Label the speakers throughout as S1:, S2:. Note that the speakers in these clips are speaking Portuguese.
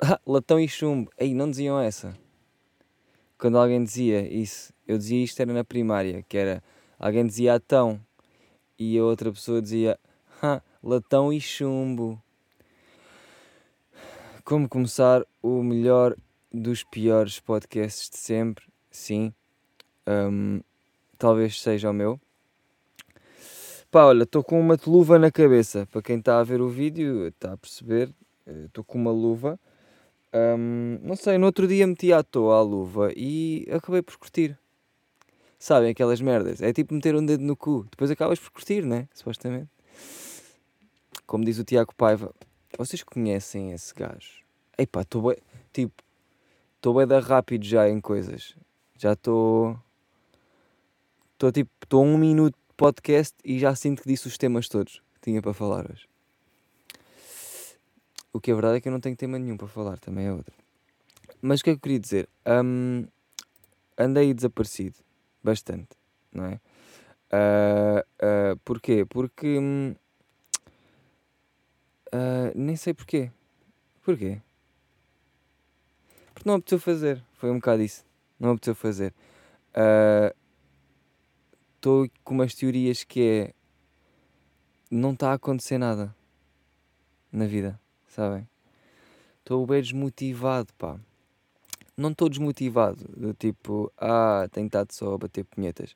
S1: Ah, latão e chumbo. Aí, não diziam essa. Quando alguém dizia isso, eu dizia isto era na primária, que era alguém dizia atão e a outra pessoa dizia latão e chumbo. Como começar o melhor dos piores podcasts de sempre? Sim. Um, talvez seja o meu. Pá, olha, estou com uma luva na cabeça. Para quem está a ver o vídeo, está a perceber. Estou com uma luva. Um, não sei, no outro dia meti à toa a luva e acabei por curtir. Sabem aquelas merdas? É tipo meter um dedo no cu. Depois acabas por curtir, né? Supostamente. Como diz o Tiago Paiva. Vocês conhecem esse gajo? Epá, estou bem. Tipo, estou bem da rápido já em coisas. Já estou. Estou tipo. Estou um minuto de podcast e já sinto que disse os temas todos que tinha para falar hoje. O que é verdade é que eu não tenho tema nenhum para falar, também é outra. Mas o que é que eu queria dizer? Um, andei desaparecido, bastante, não é? Uh, uh, porquê? Porque. Uh, nem sei porquê. Porquê? Porque não apeteceu fazer. Foi um bocado isso. Não apeteceu fazer. Estou com umas teorias que é. Não está a acontecer nada na vida sabem? Estou bem desmotivado, pá. Não estou desmotivado, do tipo, ah, tenho estado só a bater punhetas.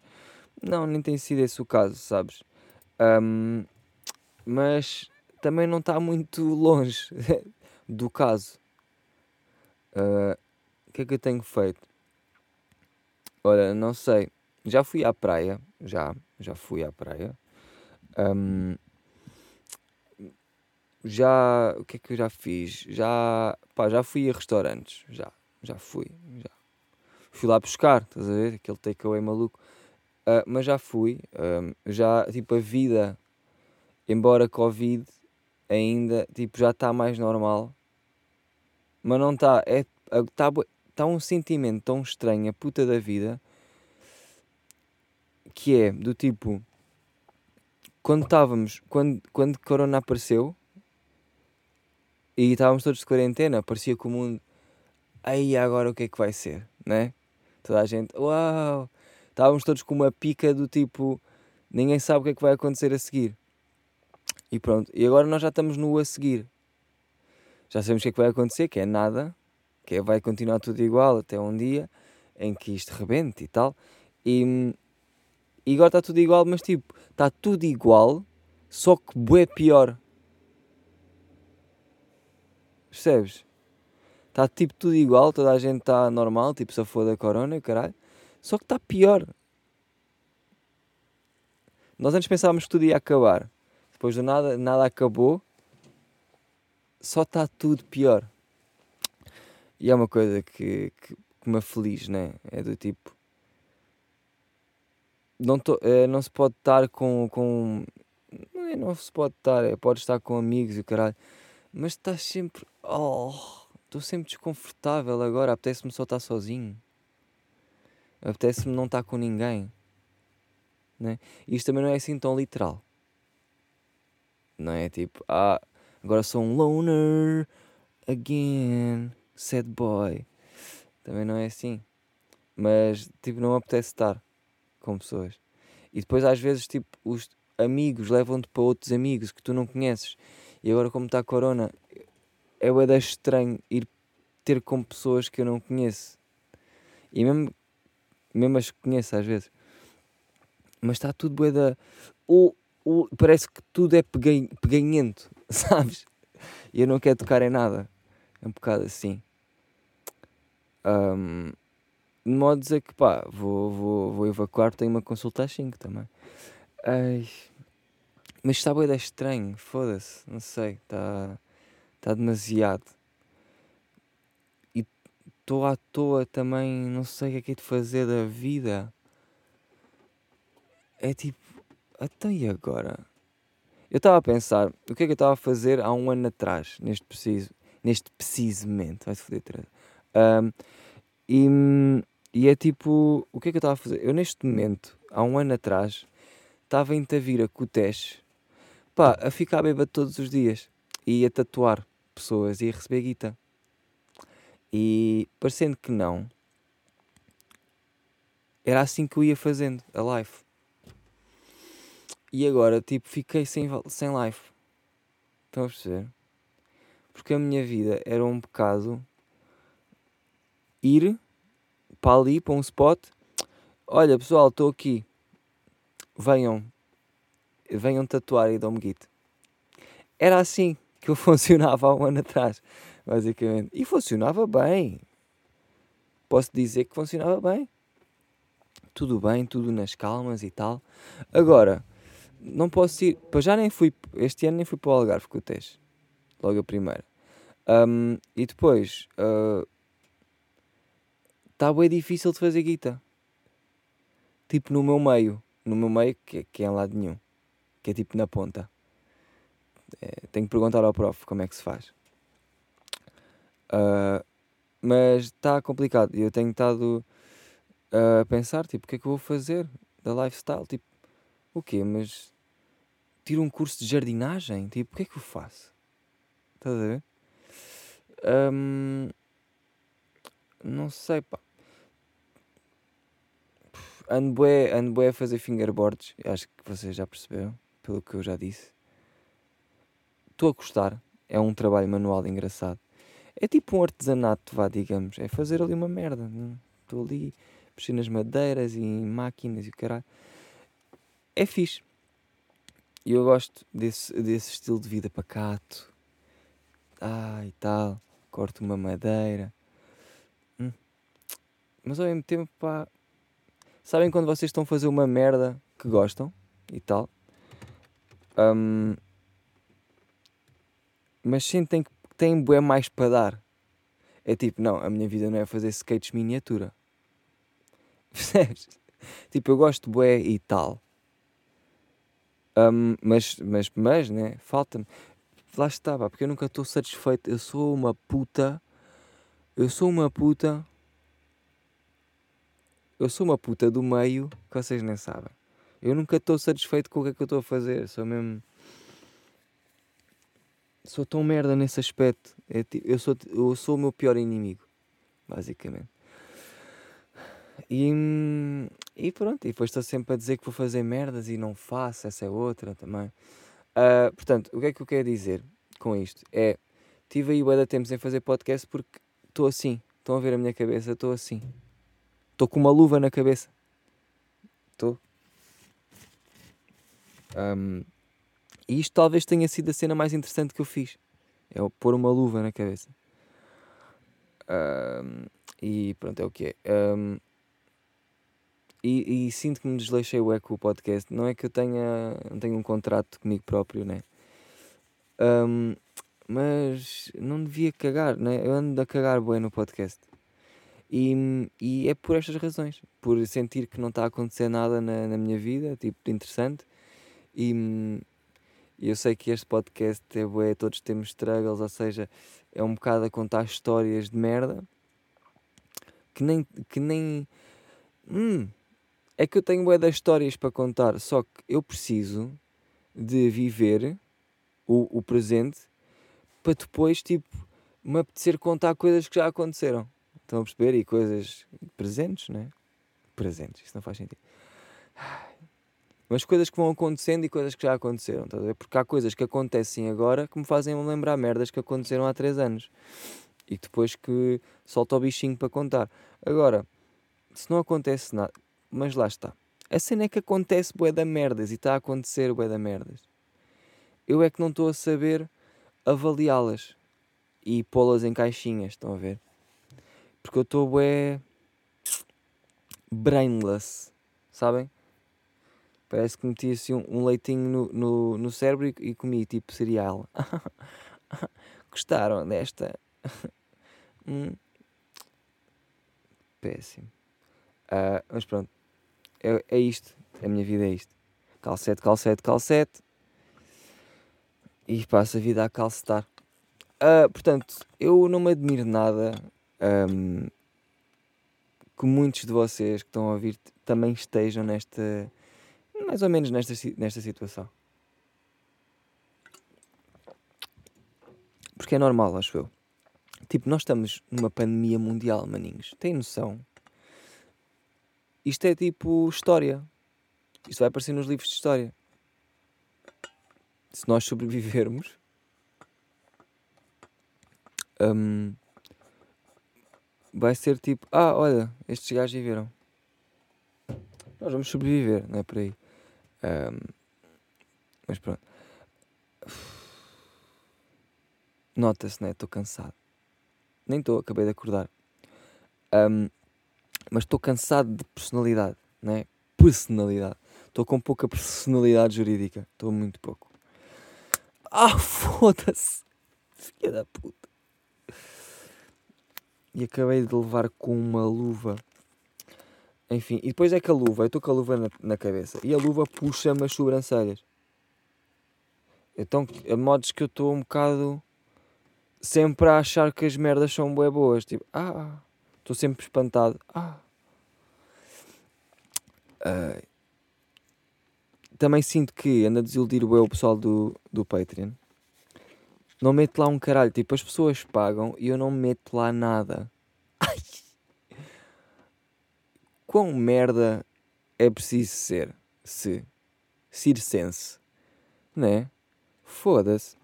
S1: Não, nem tem sido esse o caso, sabes? Um, mas também não está muito longe do caso. Uh, o que é que eu tenho feito? Olha, não sei. Já fui à praia, já, já fui à praia. Um, já. O que é que eu já fiz? Já. Pá, já fui a restaurantes. Já. Já fui. Já. Fui lá buscar, estás a ver? Aquele takeaway maluco. Uh, mas já fui. Um, já, tipo, a vida, embora Covid, ainda, tipo, já está mais normal. Mas não está. É, está tá um sentimento tão estranho, a puta da vida, que é do tipo. Quando estávamos. Quando, quando Corona apareceu e estávamos todos de quarentena, parecia que o mundo. Aí agora o que é que vai ser, né? Toda a gente, uau! Estávamos todos com uma pica do tipo, ninguém sabe o que é que vai acontecer a seguir. E pronto, e agora nós já estamos no a seguir. Já sabemos o que é que vai acontecer, que é nada, que é, vai continuar tudo igual até um dia em que isto rebente e tal. E, e agora está tudo igual, mas tipo, está tudo igual, só que bué pior. Percebes? Está tipo tudo igual, toda a gente está normal, tipo se for da corona, caralho. Só que está pior. Nós antes pensávamos que tudo ia acabar. Depois do nada, nada acabou. Só está tudo pior. E é uma coisa que, que, que me aflige, né? É do tipo. Não, tô, é, não se pode estar com. com não, é, não se pode estar, é, pode estar com amigos e caralho mas estás sempre. Oh, estou sempre desconfortável agora. Apetece-me só estar sozinho. Apetece-me não estar com ninguém. Né? Isto também não é assim tão literal. Não é tipo, ah, agora sou um loner again, sad boy. Também não é assim. Mas, tipo, não apetece estar com pessoas. E depois, às vezes, tipo, os amigos levam-te para outros amigos que tu não conheces e agora, como está a corona, é o estranho ir ter com pessoas que eu não conheço. E mesmo, mesmo as que conheço às vezes. Mas está tudo bué da... Ou, ou, parece que tudo é peganhento, sabes? E eu não quero tocar em nada. É um bocado assim. Um, de modo a dizer que pá, vou, vou, vou evacuar, tenho uma consulta às 5 também. Ai, mas está bem estranho, foda-se, não sei, está tá demasiado. E estou à toa também, não sei o que é que é de fazer da vida. É tipo, até e agora? Eu estava a pensar, o que é que eu estava a fazer há um ano atrás, neste preciso, neste preciso momento, vai-se foder, Um, e, e é tipo, o que é que eu estava a fazer? Eu neste momento, há um ano atrás, estava em Tavira com o Tesh pá, a ficar bêbado todos os dias e a tatuar pessoas ia receber guita. E parecendo que não, era assim que eu ia fazendo a live. E agora, tipo, fiquei sem, sem live. Estão a perceber? Porque a minha vida era um bocado ir para ali, para um spot. Olha pessoal, estou aqui. Venham. Venham tatuar e dão-me. Era assim que eu funcionava há um ano atrás, basicamente. E funcionava bem. Posso dizer que funcionava bem. Tudo bem, tudo nas calmas e tal. Agora, não posso ir. Já nem fui. Este ano nem fui para o Algarve com o teste. Logo a primeira. Um, e depois. Está uh, bem difícil de fazer guita. Tipo no meu meio. No meu meio, que, que é em lado nenhum. Que é tipo na ponta. É, tenho que perguntar ao prof como é que se faz. Uh, mas está complicado. Eu tenho estado a pensar, tipo, o que é que eu vou fazer da lifestyle? Tipo, o quê? Mas tiro um curso de jardinagem? Tipo, o que é que eu faço? Estás a ver? Um, não sei, pá. Ando bué, ando bué a fazer fingerboards. Acho que vocês já perceberam, pelo que eu já disse. Estou a gostar. É um trabalho manual engraçado. É tipo um artesanato, vá, digamos. É fazer ali uma merda. Estou ali, mexer nas madeiras e em máquinas e o caralho. É fixe. E eu gosto desse, desse estilo de vida pacato. Ah, e tal. Corto uma madeira. Hum. Mas ao mesmo tempo, pá. Sabem quando vocês estão a fazer uma merda que gostam e tal? Um, mas sentem que têm bué mais para dar. É tipo, não, a minha vida não é fazer skates miniatura. Percebes? tipo, eu gosto de bué e tal. Um, mas, mas, mas, né? Falta-me. Lá estava, porque eu nunca estou satisfeito. Eu sou uma puta. Eu sou uma puta. Eu sou uma puta do meio que vocês nem sabem. Eu nunca estou satisfeito com o que é que eu estou a fazer. Sou mesmo. Sou tão merda nesse aspecto. É, eu, sou, eu sou o meu pior inimigo. Basicamente. E, e pronto, e depois estou sempre a dizer que vou fazer merdas e não faço, essa é outra também. Uh, portanto, o que é que eu quero dizer com isto? É, tive aí o da tempo sem fazer podcast porque estou assim, estão a ver a minha cabeça, estou assim. Estou com uma luva na cabeça. Estou. Um, e isto talvez tenha sido a cena mais interessante que eu fiz. É pôr uma luva na cabeça. Um, e pronto, é o que é. Um, e, e, sinto que me desleixei o eco o podcast. Não é que eu tenha, não tenha um contrato comigo próprio, né? Um, mas não devia cagar, né? Eu ando a cagar bem no podcast. E, e é por estas razões. Por sentir que não está a acontecer nada na, na minha vida, tipo, interessante. E, e eu sei que este podcast é bué, todos temos struggles, ou seja, é um bocado a contar histórias de merda que nem. Que nem hum, é que eu tenho bué das histórias para contar, só que eu preciso de viver o, o presente para depois, tipo, me apetecer contar coisas que já aconteceram. Estão a perceber? E coisas presentes, né? Presentes, isso não faz sentido. Mas coisas que vão acontecendo e coisas que já aconteceram, tá a ver? Porque há coisas que acontecem agora que me fazem lembrar merdas que aconteceram há 3 anos. E depois que solta o bichinho para contar. Agora, se não acontece nada, mas lá está. A cena é que acontece bué da merdas e está a acontecer bué da merdas. Eu é que não estou a saber avaliá-las e pô-las em caixinhas, estão a ver? Porque eu estou bué brainless, sabem? Parece que meti assim um, um leitinho no, no, no cérebro e, e comi tipo cereal. Gostaram desta? hum. Péssimo. Uh, mas pronto, é, é isto. A minha vida é isto. Calcete, calcete, calcete. E passo a vida a calcetar. Uh, portanto, eu não me admiro nada um, que muitos de vocês que estão a ouvir também estejam nesta. Mais ou menos nesta, nesta situação. Porque que é normal, acho eu. Tipo, nós estamos numa pandemia mundial, maninhos. Tem noção? Isto é tipo história. Isto vai aparecer nos livros de história. Se nós sobrevivermos, um, vai ser tipo: Ah, olha, estes gajos viveram. Nós vamos sobreviver, não é por aí. Um, mas pronto. Nota-se, né? Estou cansado. Nem estou, acabei de acordar. Um, mas estou cansado de personalidade, né? Personalidade. Estou com pouca personalidade jurídica. Estou muito pouco. Ah, foda-se! Filha da puta. E acabei de levar com uma luva. Enfim, e depois é que a luva, eu estou com a luva na, na cabeça e a luva puxa-me as sobrancelhas. Então, a modos que eu estou um bocado sempre a achar que as merdas são bué boas. Tipo, ah, estou sempre espantado. Ah. Uh, também sinto que anda a desiludir o pessoal do, do Patreon. Não meto lá um caralho. Tipo, as pessoas pagam e eu não meto lá nada. Ai. Quão merda é preciso ser? Se. Circense. Né? Foda-se.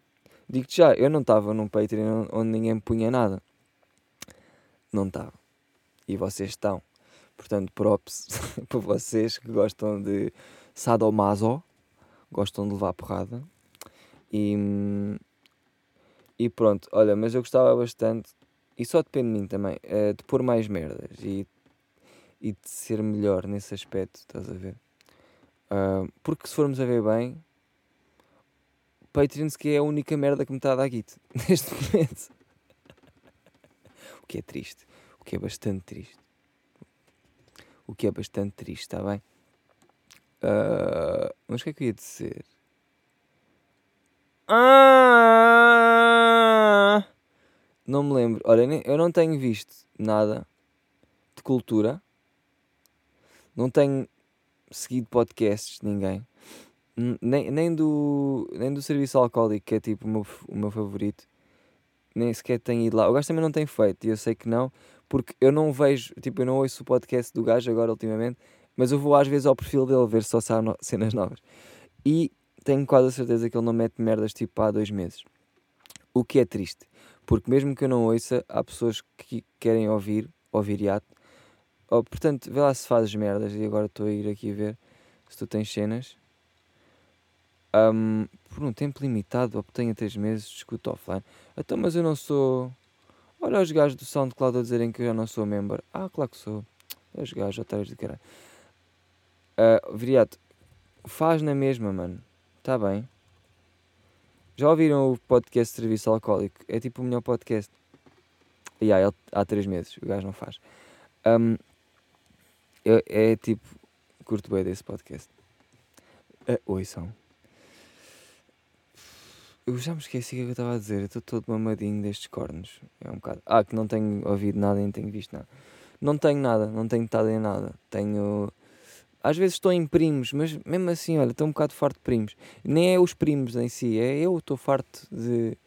S1: Digo-te já, eu não estava num Patreon onde ninguém me punha nada. Não estava. E vocês estão. Portanto, props para vocês que gostam de sadomaso, gostam de levar porrada. E, e pronto, olha, mas eu gostava bastante, e só depende de mim também, uh, de pôr mais merdas e, e de ser melhor nesse aspecto, estás a ver? Uh, porque se formos a ver bem, Patreon que é a única merda que me está a dar guito neste momento. o que é triste. O que é bastante triste. O que é bastante triste, está bem? Uh, mas o que é que eu ia dizer? Ah! Não me lembro. Olha, eu não tenho visto nada de cultura. Não tenho seguido podcasts de ninguém nem, nem, do, nem do serviço alcoólico, que é tipo o meu, o meu favorito, nem sequer tenho ido lá. O gajo também não tem feito, e eu sei que não, porque eu não vejo, tipo, eu não ouço o podcast do gajo agora ultimamente, mas eu vou às vezes ao perfil dele ver se só sai no, cenas novas. E tenho quase a certeza que ele não mete merdas tipo há dois meses. O que é triste, porque mesmo que eu não ouça, há pessoas que querem ouvir, ouvir hiato. Oh, portanto, vê lá se fazes merdas, e agora estou a ir aqui a ver se tu tens cenas um, por um tempo limitado, obtenha 3 meses, discuto offline. Então, mas eu não sou. Olha os gajos do SoundCloud a dizerem que eu já não sou member. Ah, claro que sou. Os gajos, otários de caralho. Uh, Viriato, faz na mesma, mano. Está bem. Já ouviram o podcast de Serviço Alcoólico? É tipo o melhor podcast. E yeah, há 3 meses, o gajo não faz. Um, é, é tipo, curto bem desse podcast. Uh, oi, são. Eu já me esqueci o que eu estava a dizer. Eu estou todo mamadinho destes cornos. É um bocado. Ah, que não tenho ouvido nada e nem tenho visto nada. Não tenho nada, não tenho estado em nada. Tenho. Às vezes estou em primos, mas mesmo assim, olha, estou um bocado farto de primos. Nem é os primos em si, é eu estou farto de.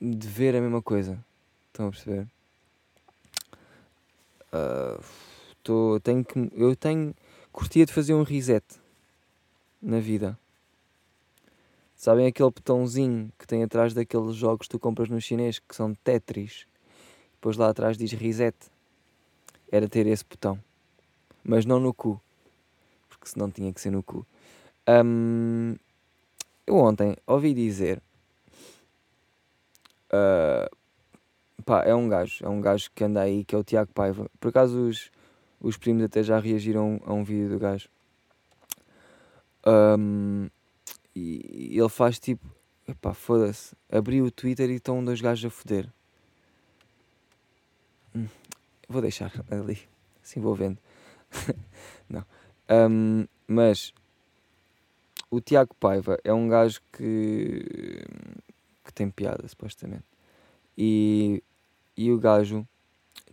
S1: de ver a mesma coisa. Estão a perceber? Uh, tô, tenho que, eu tenho. curtia de fazer um reset na vida. Sabem aquele botãozinho que tem atrás daqueles jogos que tu compras no chinês que são Tetris? Depois lá atrás diz reset. Era ter esse botão. Mas não no cu. Porque senão tinha que ser no cu. Um, eu ontem ouvi dizer. Uh, pá, é um gajo. É um gajo que anda aí, que é o Tiago Paiva. Por acaso os, os primos até já reagiram a um vídeo do gajo. Um, e ele faz tipo, epá, foda-se, abriu o Twitter e estão dois gajos a foder. Hum, vou deixar ali, assim vou vendo. Não. Um, mas o Tiago Paiva é um gajo que, que tem piada, supostamente. E, e o gajo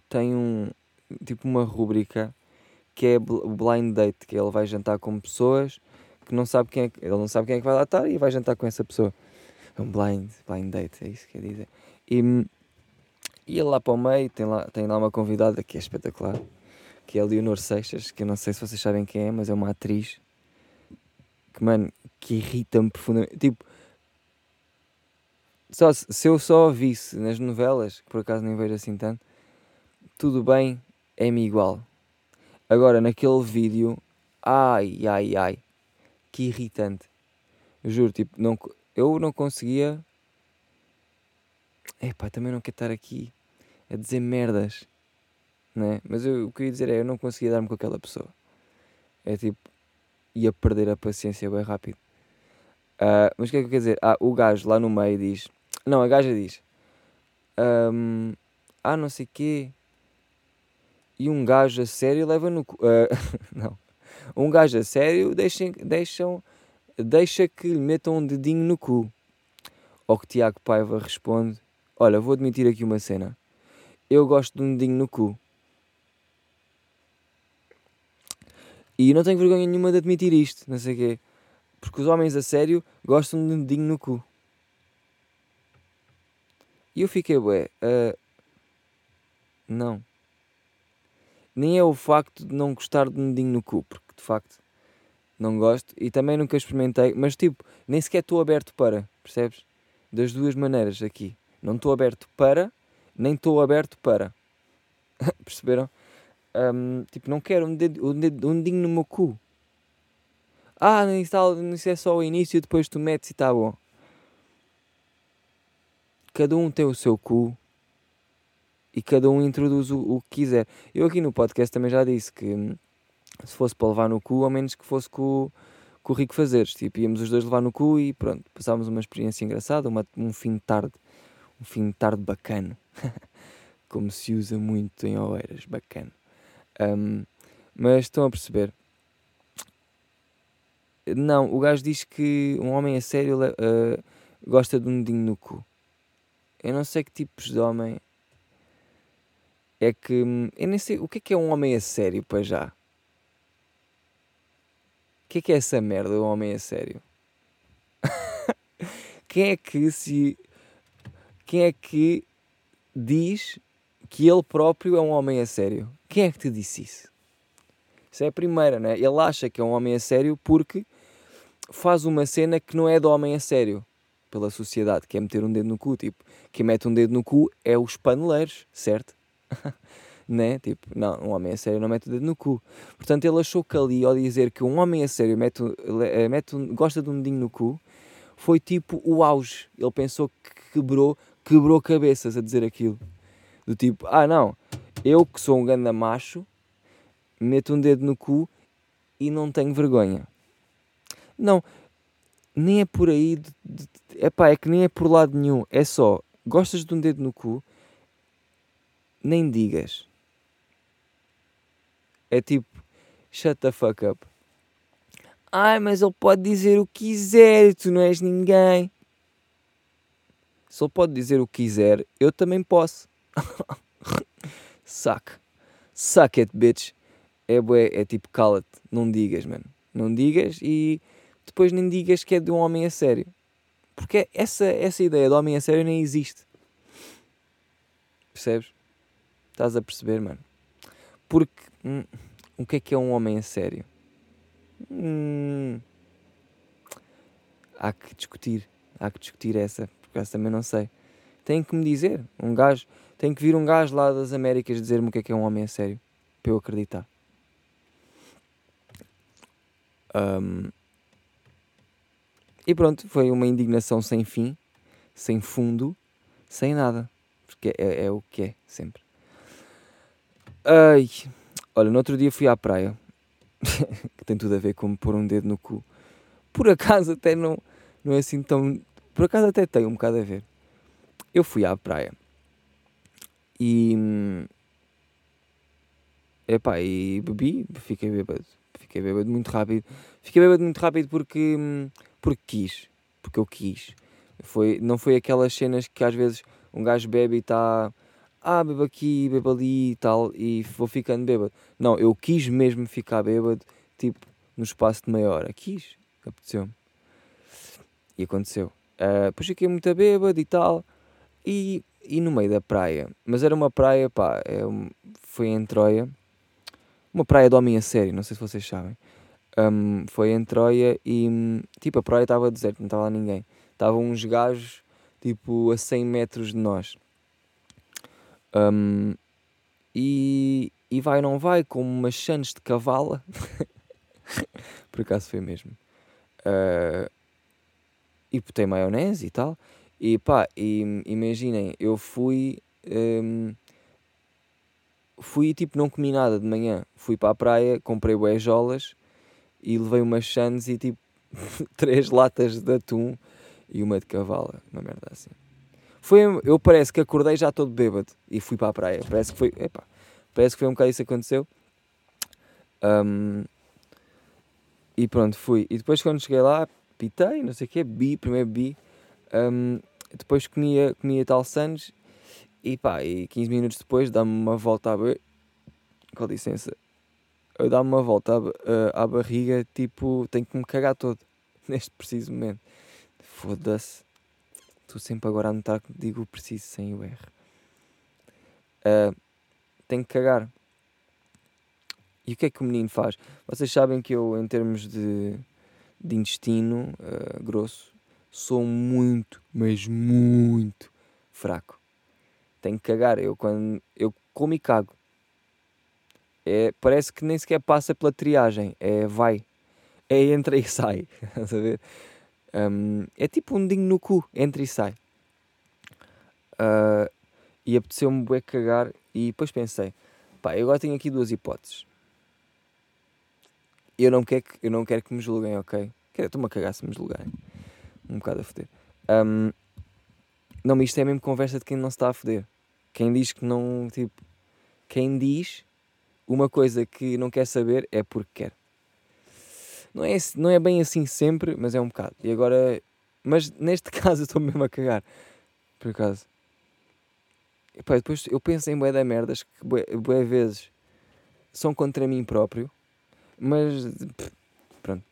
S1: tem um tipo uma rúbrica que é o blind date, que ele vai jantar com pessoas que não sabe quem é, ele não sabe quem é que vai lá estar e vai jantar com essa pessoa. É um blind, blind date, é isso que quer dizer. E ia lá para o meio, tem lá, tem lá uma convidada que é espetacular, que é a Leonor Seixas, que eu não sei se vocês sabem quem é, mas é uma atriz que, mano, que irrita-me profundamente. Tipo, só, se eu só a visse nas novelas, que por acaso nem vejo assim tanto, tudo bem, é-me igual. Agora, naquele vídeo, ai, ai, ai, que irritante. Juro, tipo, não, eu não conseguia. Epá, também não quero estar aqui a dizer merdas, né? Mas eu, o que eu ia dizer é: eu não conseguia dar-me com aquela pessoa. É tipo, ia perder a paciência bem rápido. Uh, mas o que é que eu quero dizer? Ah, o gajo lá no meio diz: Não, a gaja diz: um, Ah, não sei quê. E um gajo a sério leva no. Uh, não. Um gajo a sério deixam, deixam deixa que lhe metam um dedinho no cu. Ao que Tiago Paiva responde: Olha, vou admitir aqui uma cena. Eu gosto de um dedinho no cu. E não tenho vergonha nenhuma de admitir isto, não sei o quê. Porque os homens a sério gostam de um dedinho no cu. E eu fiquei, ué, uh, não. Nem é o facto de não gostar de dedinho no cu, porque de facto não gosto e também nunca experimentei, mas tipo, nem sequer estou aberto para, percebes? Das duas maneiras aqui. Não estou aberto para, nem estou aberto para. Perceberam? Um, tipo, não quero um, dedo, um, dedo, um dedinho no meu cu. Ah, isso, isso é só o início, depois tu metes e está bom. Cada um tem o seu cu e cada um introduz o, o que quiser. Eu aqui no podcast também já disse que hum, se fosse para levar no cu, ao menos que fosse com, com o Rico Fazeres. Tipo, íamos os dois levar no cu e pronto, passávamos uma experiência engraçada, uma, um fim de tarde, um fim de tarde bacana. Como se usa muito em Oeiras, bacana. Um, mas estão a perceber? Não, o gajo diz que um homem a sério uh, gosta de um dedinho no cu. Eu não sei que tipos de homem é que. Hum, eu nem sei. O que é que é um homem a sério, para já? que é que é essa merda, um homem a sério? quem é que se. Quem é que diz que ele próprio é um homem a sério? Quem é que te disse isso? Isso é a primeira, né? Ele acha que é um homem a sério porque faz uma cena que não é de homem a sério pela sociedade, que é meter um dedo no cu. Tipo, quem mete um dedo no cu é os paneleiros, certo? né? Tipo, não, um homem a sério não mete o dedo no cu. Portanto, ele achou que ali, ao dizer que um homem a sério mete, eh, mete, gosta de um dedinho no cu, foi tipo o auge. Ele pensou que quebrou, quebrou cabeças a dizer aquilo. Do tipo, ah não, eu que sou um ganda macho, meto um dedo no cu e não tenho vergonha. Não, nem é por aí. De, de, epá, é que nem é por lado nenhum. É só, gostas de um dedo no cu, nem digas. É tipo, shut the fuck up. Ai, mas ele pode dizer o que quiser tu não és ninguém. Se ele pode dizer o que quiser, eu também posso. Suck. Suck it, bitch. É, bué, é tipo, cala-te. Não digas, mano. Não digas e depois nem digas que é de um homem a sério. Porque essa, essa ideia de homem a sério nem existe. Percebes? Estás a perceber, mano? Porque hum, o que é que é um homem a sério? Hum, há que discutir. Há que discutir essa, porque essa também não sei. Tem que me dizer. Um gajo. Tem que vir um gajo lá das Américas dizer-me o que é que é um homem a sério. Para eu acreditar. Um, e pronto, foi uma indignação sem fim, sem fundo, sem nada. Porque é, é o que é, sempre. Ai, olha, no outro dia fui à praia, que tem tudo a ver com pôr um dedo no cu. Por acaso até não, não é assim tão. Por acaso até tem um bocado a ver. Eu fui à praia e. Epá, e bebi, fiquei bêbado. Fiquei bêbado muito rápido. Fiquei bêbado muito rápido porque. porque quis. Porque eu quis. Foi, não foi aquelas cenas que às vezes um gajo bebe e está ah, bebo aqui, bebo ali e tal, e vou ficando bêbado. Não, eu quis mesmo ficar bêbado, tipo, no espaço de meia hora. Quis, apeteceu-me. E aconteceu. Uh, depois fiquei muito bêbado e tal. E, e no meio da praia, mas era uma praia, pá, é foi em Troia, uma praia de homem a sério, não sei se vocês sabem. Um, foi em Troia e tipo a praia estava deserta, não estava lá ninguém. Estavam uns gajos tipo a 100 metros de nós. Um, e, e vai não vai com umas chanes de cavala. Por acaso foi mesmo. Uh, e botei maionese e tal. E pá, e, imaginem, eu fui. Um, fui tipo, não comi nada de manhã. Fui para a praia, comprei boejolas e levei umas chanes e tipo três latas de atum e uma de cavala, uma merda assim. Foi, eu parece que acordei já todo bêbado e fui para a praia. Parece que foi, epá, parece que foi um bocado isso que aconteceu. Um, e pronto, fui. E depois quando cheguei lá, pitei, não sei o quê, bi, primeiro bi. Um, depois comia, comia tal Santos e pá, e 15 minutos depois dá-me uma volta a... Com licença. Eu dá-me uma volta à, à barriga, tipo, tenho que me cagar todo. Neste preciso momento. Foda-se. Estou sempre agora a notar que digo preciso sem o R. Uh, tenho que cagar. E o que é que o menino faz? Vocês sabem que eu, em termos de, de intestino uh, grosso, sou muito, mas muito fraco. Tenho que cagar. Eu, quando, eu como e cago. É, parece que nem sequer passa pela triagem. É vai. É entra e sai. Estás a ver? Um, é tipo um dinho no cu, entra e sai. Uh, e apeteceu-me bué cagar e depois pensei, pá, eu agora tenho aqui duas hipóteses. Eu não quero que, eu não quero que me julguem, ok? Estou-me a cagar se me julgarem. Um bocado a foder. Um, não, mas isto é mesmo conversa de quem não se está a foder. Quem diz que não, tipo... Quem diz uma coisa que não quer saber é porque quer. Não é, não é bem assim sempre, mas é um bocado. E agora... Mas neste caso eu estou mesmo a cagar. Por acaso. Epá, depois eu penso em bué da merdas que bué, bué vezes são contra mim próprio. Mas... Pff, pronto.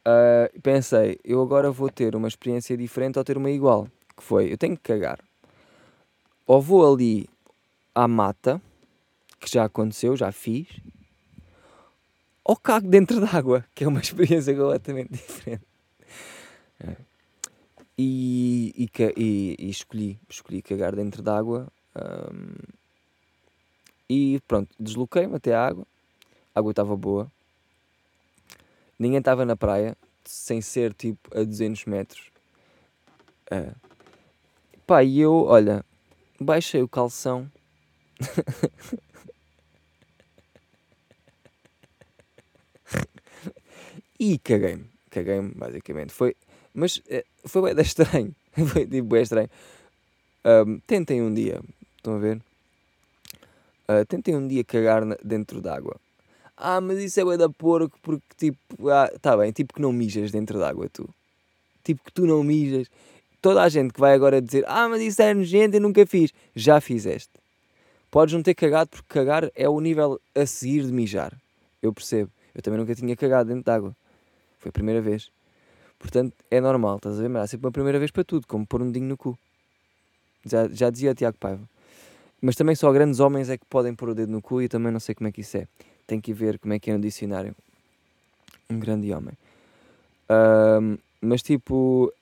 S1: Uh, pensei, eu agora vou ter uma experiência diferente ou ter uma igual. Que foi, eu tenho que cagar. Ou vou ali à mata, que já aconteceu, já fiz, ou cago dentro d'água, que é uma experiência completamente diferente. É. E, e, e, e, escolhi, escolhi cagar dentro d'água. Um, e pronto, desloquei-me até a água. A água estava boa ninguém estava na praia, sem ser tipo a 200 metros. Uh, pá, e eu, olha, baixei o calção. e caguei-me. Caguei-me, basicamente. Foi, mas eh, foi bem estranho. foi tipo bem estranho. Um, tentem um dia, estão a ver? Uh, tentem um dia cagar dentro d'água ah, mas isso é bué da porco porque tipo, ah, tá bem, tipo que não mijas dentro d'água tu. Tipo que tu não mijas. Toda a gente que vai agora dizer, ah, mas isso é nojento, eu nunca fiz. Já fizeste. Podes não ter cagado porque cagar é o nível a seguir de mijar. Eu percebo. Eu também nunca tinha cagado dentro d'água. Foi a primeira vez. Portanto, é normal, estás a ver? Mas há sempre uma primeira vez para tudo, como pôr um dinho no cu. Já, já dizia Tiago Paiva. Mas também só grandes homens é que podem pôr o dedo no cu e também não sei como é que isso é tem que ver como é que é no dicionário. Um grande homem. Mas tipo,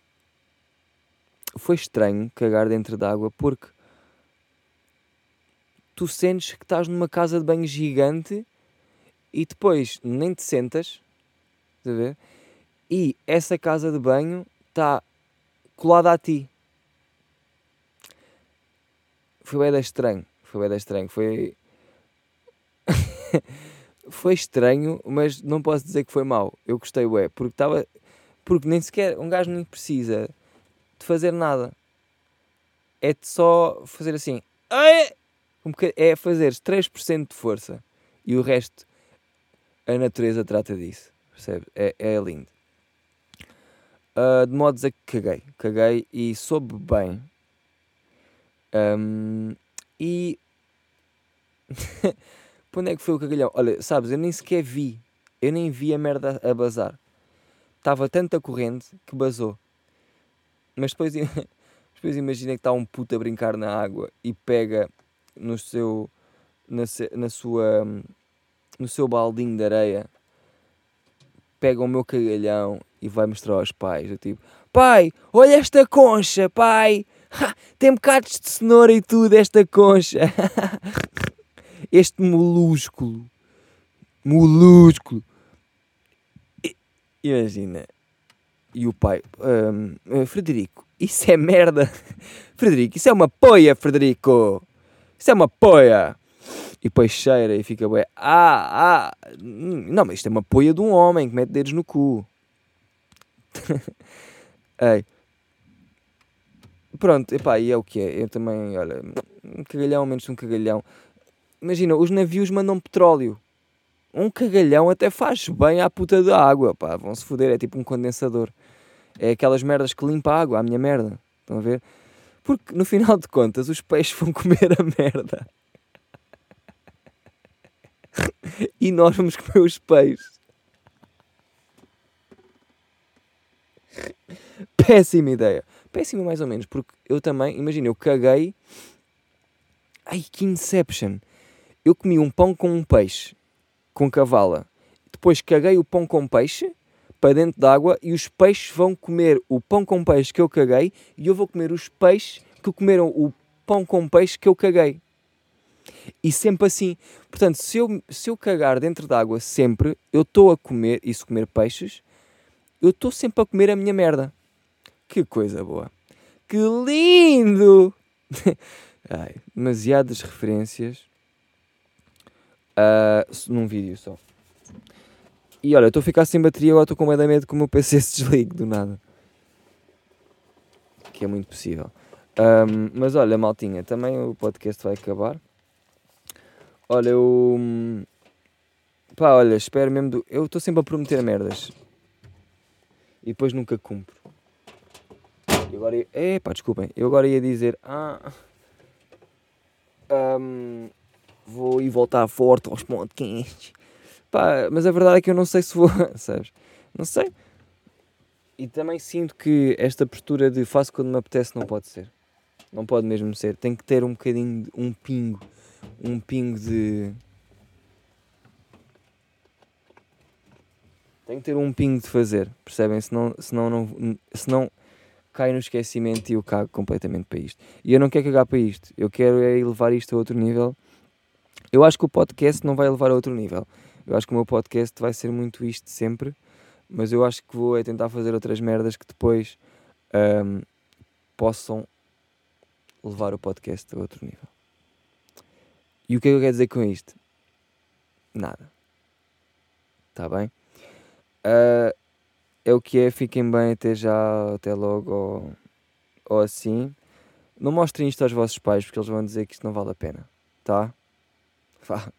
S1: foi estranho cagar dentro d'água porque tu sentes que estás numa casa de banho gigante e depois nem te sentas, a ver? E essa casa de banho está colada a ti. Foi bem estranho. Foi bem estranho. Foi. foi estranho, mas não posso dizer que foi mau. Eu gostei, ué, porque estava. Porque nem sequer. Um gajo nem precisa de fazer nada. É de só fazer assim. Um é fazer 3% de força. E o resto. A natureza trata disso. Percebe? É, é lindo. Uh, de modos a que caguei. Caguei e soube bem. Um, e. Para onde é que foi o cagalhão? Olha, sabes, eu nem sequer vi. Eu nem vi a merda a bazar. Estava tanta corrente que basou. Mas depois, depois imagina que está um puto a brincar na água e pega no seu, na, na sua, no seu baldinho de areia, pega o meu cagalhão e vai mostrar aos pais. Eu tipo, pai, olha esta concha, pai, ha, tem bocados de cenoura e tudo, esta concha. este molúsculo, molúsculo. Imagina, e o pai, um, Frederico, isso é merda. Frederico, isso é uma poia, Frederico. Isso é uma poia. E depois cheira e fica bem. Ah, ah. Não, mas isto é uma poia de um homem que mete dedos no cu. Ei. Pronto, epá, e é o que é. Eu também, olha, um cagalhão menos um cagalhão. Imagina, os navios mandam petróleo. Um cagalhão até faz bem à puta da água, pá. Vão se foder, é tipo um condensador. É aquelas merdas que limpa a água, a minha merda. Estão a ver? Porque no final de contas os peixes vão comer a merda. E nós vamos comer os peixes. Péssima ideia. Péssima mais ou menos, porque eu também, imagina, eu caguei. Ai, que inception! Eu comi um pão com um peixe, com cavala. Depois caguei o pão com peixe para dentro d'água e os peixes vão comer o pão com peixe que eu caguei e eu vou comer os peixes que comeram o pão com peixe que eu caguei. E sempre assim. Portanto, se eu, se eu cagar dentro d'água sempre, eu estou a comer, e se comer peixes, eu estou sempre a comer a minha merda. Que coisa boa. Que lindo! Ai, demasiadas referências uh, num vídeo só. E olha, estou a ficar sem bateria, agora estou com medo, medo que o meu PC se desligue do nada. Que é muito possível. Um, mas olha, maltinha, também o podcast vai acabar. Olha, eu. Pá, olha, espero mesmo. Do... Eu estou sempre a prometer merdas. E depois nunca cumpro. E agora ia. É, desculpem. Eu agora ia dizer. Ah. Um, vou ir voltar forte aos podcasts. Pá, mas a verdade é que eu não sei se vou, sabes? Não sei. E também sinto que esta postura de faço quando me apetece não pode ser. Não pode mesmo ser. Tem que ter um bocadinho, de, um pingo, um pingo de. Tem que ter um pingo de fazer, percebem? Senão, senão, não, senão cai no esquecimento e eu cago completamente para isto. E eu não quero cagar para isto. Eu quero é elevar isto a outro nível. Eu acho que o podcast não vai levar a outro nível. Eu acho que o meu podcast vai ser muito isto sempre, mas eu acho que vou é tentar fazer outras merdas que depois um, possam levar o podcast a outro nível. E o que é que eu quero dizer com isto? Nada. Está bem? Uh, é o que é, fiquem bem até já, até logo, ou, ou assim. Não mostrem isto aos vossos pais porque eles vão dizer que isto não vale a pena, tá? Vá.